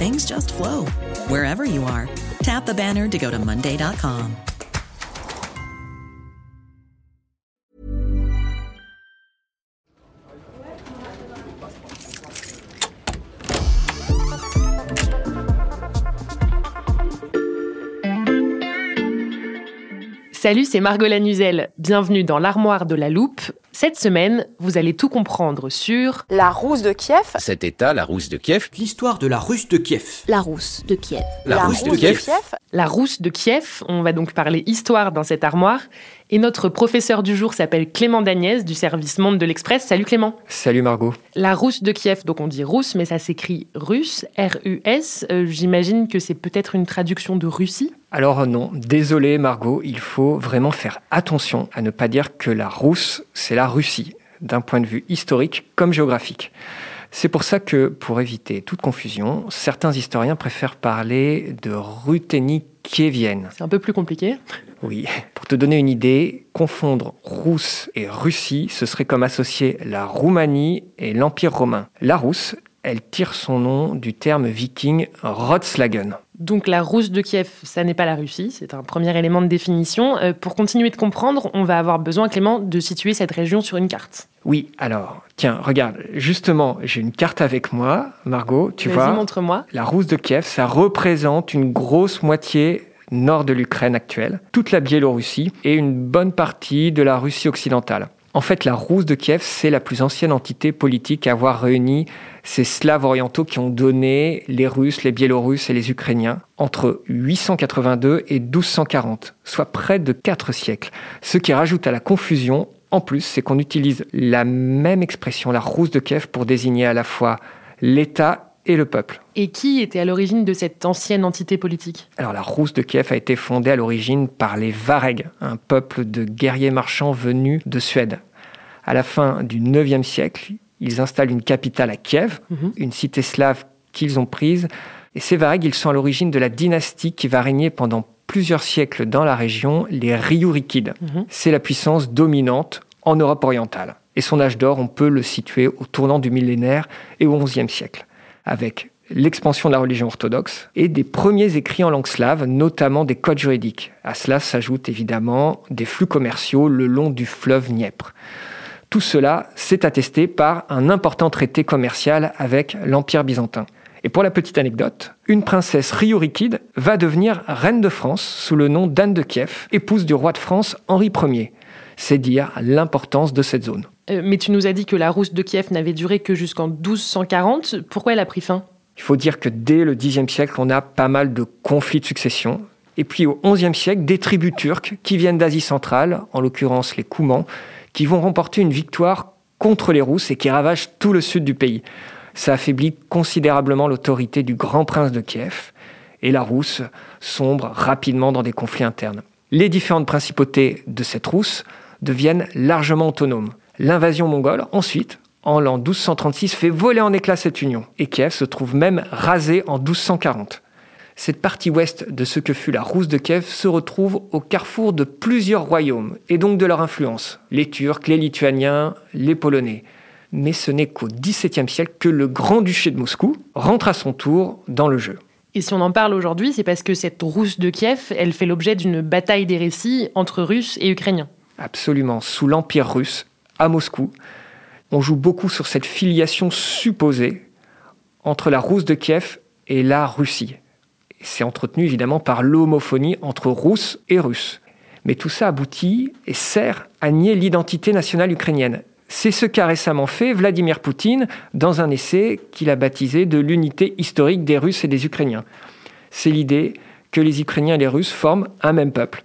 things just flow wherever you are. Tap the banner to go to Monday.com. Salut, c'est Margot Lanuzel. Bienvenue dans l'armoire de la loupe. Cette semaine, vous allez tout comprendre sur La rousse de Kiev. Cet état, la rousse de Kiev, L'histoire de la Russe de Kiev. La rousse de Kiev. la, rousse, de Kiev, la rousse de Kiev. On va donc parler histoire dans cette armoire. Et notre professeur du jour s'appelle Clément Dagnès du service Monde de l'Express. Salut Clément. Salut Margot. La rousse de Kiev, donc on dit rousse, mais ça s'écrit russe, R-U-S. Euh, J'imagine que c'est peut-être une traduction de Russie. Alors non, désolé Margot, il faut vraiment faire attention à ne pas dire que la Rousse, c'est la Russie, d'un point de vue historique comme géographique. C'est pour ça que, pour éviter toute confusion, certains historiens préfèrent parler de Ruthénie kievienne. C'est un peu plus compliqué. Oui, te donner une idée, confondre Rousse et Russie, ce serait comme associer la Roumanie et l'Empire romain. La Rousse, elle tire son nom du terme viking Rotslagen. Donc la rousse de Kiev, ça n'est pas la Russie, c'est un premier élément de définition. Euh, pour continuer de comprendre, on va avoir besoin, Clément, de situer cette région sur une carte. Oui, alors, tiens, regarde, justement, j'ai une carte avec moi, Margot, tu Vas-y, vois. montre-moi. La rousse de Kiev, ça représente une grosse moitié nord de l'Ukraine actuelle, toute la Biélorussie et une bonne partie de la Russie occidentale. En fait, la rousse de Kiev, c'est la plus ancienne entité politique à avoir réuni ces Slaves orientaux qui ont donné les Russes, les Biélorusses et les Ukrainiens entre 882 et 1240, soit près de 4 siècles. Ce qui rajoute à la confusion, en plus, c'est qu'on utilise la même expression, la rousse de Kiev, pour désigner à la fois l'État et le peuple. Et qui était à l'origine de cette ancienne entité politique? Alors la Rousse de Kiev a été fondée à l'origine par les Varegs, un peuple de guerriers marchands venus de Suède. À la fin du IXe siècle, ils installent une capitale à Kiev, Mhm. une cité slave qu'ils ont prise. Et ces Varegs, ils sont à l'origine de la dynastie qui va régner pendant plusieurs siècles dans la région, les Ryurikides. Mhm. C'est la puissance dominante en Europe orientale. Et son âge d'or, on peut le situer au tournant du millénaire et au XIe siècle, avec l'expansion de la religion orthodoxe et des premiers écrits en langue slave, notamment des codes juridiques. À cela s'ajoutent évidemment des flux commerciaux le long du fleuve Dniepr. Tout cela s'est attesté par un important traité commercial avec l'Empire byzantin. Et pour la petite anecdote, une princesse Ryurikide va devenir reine de France sous le nom d'Anne de Kiev, épouse du roi de France Henri Ier. C'est dire l'importance de cette zone. Euh, Mais tu nous as dit que la rousse de Kiev n'avait duré que jusqu'en 1240. Pourquoi elle a pris fin? Il faut dire que dès le Xe siècle, on a pas mal de conflits de succession. Et puis au XIe siècle, des tribus turques qui viennent d'Asie centrale, en l'occurrence les Koumans, qui vont remporter une victoire contre les Rousses et qui ravagent tout le sud du pays. Ça affaiblit considérablement l'autorité du grand prince de Kiev et la Rousse sombre rapidement dans des conflits internes. Les différentes principautés de cette Rousse deviennent largement autonomes. L'invasion mongole, ensuite, en l'an 1236, fait voler en éclats cette union et Kiev se trouve même rasé en 1240. Cette partie ouest de ce que fut la Rousse de Kiev se retrouve au carrefour de plusieurs royaumes et donc de leur influence, les Turcs, les Lituaniens, les Polonais. Mais ce n'est qu'au XVIIe siècle que le Grand-Duché de Moscou rentre à son tour dans le jeu. Et si on en parle aujourd'hui, c'est parce que cette rousse de Kiev, elle fait l'objet d'une bataille des récits entre Russes et Ukrainiens. Absolument, sous l'Empire russe, à Moscou, on joue beaucoup sur cette filiation supposée entre la Rousse de Kiev et la Russie. C'est entretenu évidemment par l'homophonie entre Russes et Russes. Mais tout ça aboutit et sert à nier l'identité nationale ukrainienne. C'est ce qu'a récemment fait Vladimir Poutine dans un essai qu'il a baptisé de l'unité historique des Russes et des Ukrainiens. C'est l'idée que les Ukrainiens et les Russes forment un même peuple.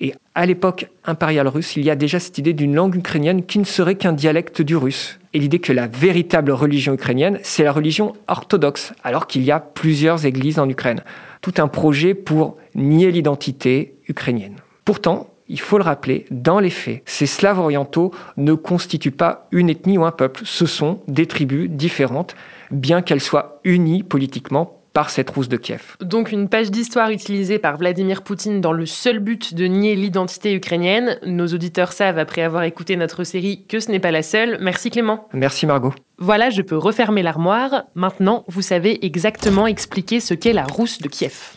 Et à l'époque impériale russe, il y a déjà cette idée d'une langue ukrainienne qui ne serait qu'un dialecte du russe. Et l'idée que la véritable religion ukrainienne, c'est la religion orthodoxe, alors qu'il y a plusieurs églises en Ukraine. Tout un projet pour nier l'identité ukrainienne. Pourtant, il faut le rappeler, dans les faits, ces Slaves orientaux ne constituent pas une ethnie ou un peuple, ce sont des tribus différentes, bien qu'elles soient unies politiquement par cette rousse de Kiev. Donc une page d'histoire utilisée par Vladimir Poutine dans le seul but de nier l'identité ukrainienne. Nos auditeurs savent, après avoir écouté notre série, que ce n'est pas la seule. Merci Clément. Merci Margot. Voilà, je peux refermer l'armoire. Maintenant, vous savez exactement expliquer ce qu'est la rousse de Kiev.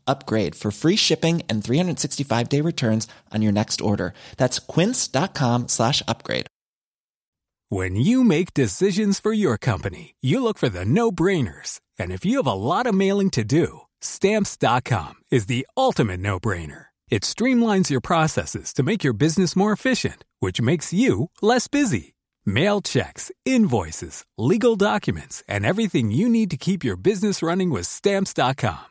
upgrade for free shipping and 365 day returns on your next order. That's quince.com slash upgrade. When you make decisions for your company, you look for the no brainers. And if you have a lot of mailing to do, stamps.com is the ultimate no brainer. It streamlines your processes to make your business more efficient, which makes you less busy. Mail checks, invoices, legal documents, and everything you need to keep your business running with stamps.com.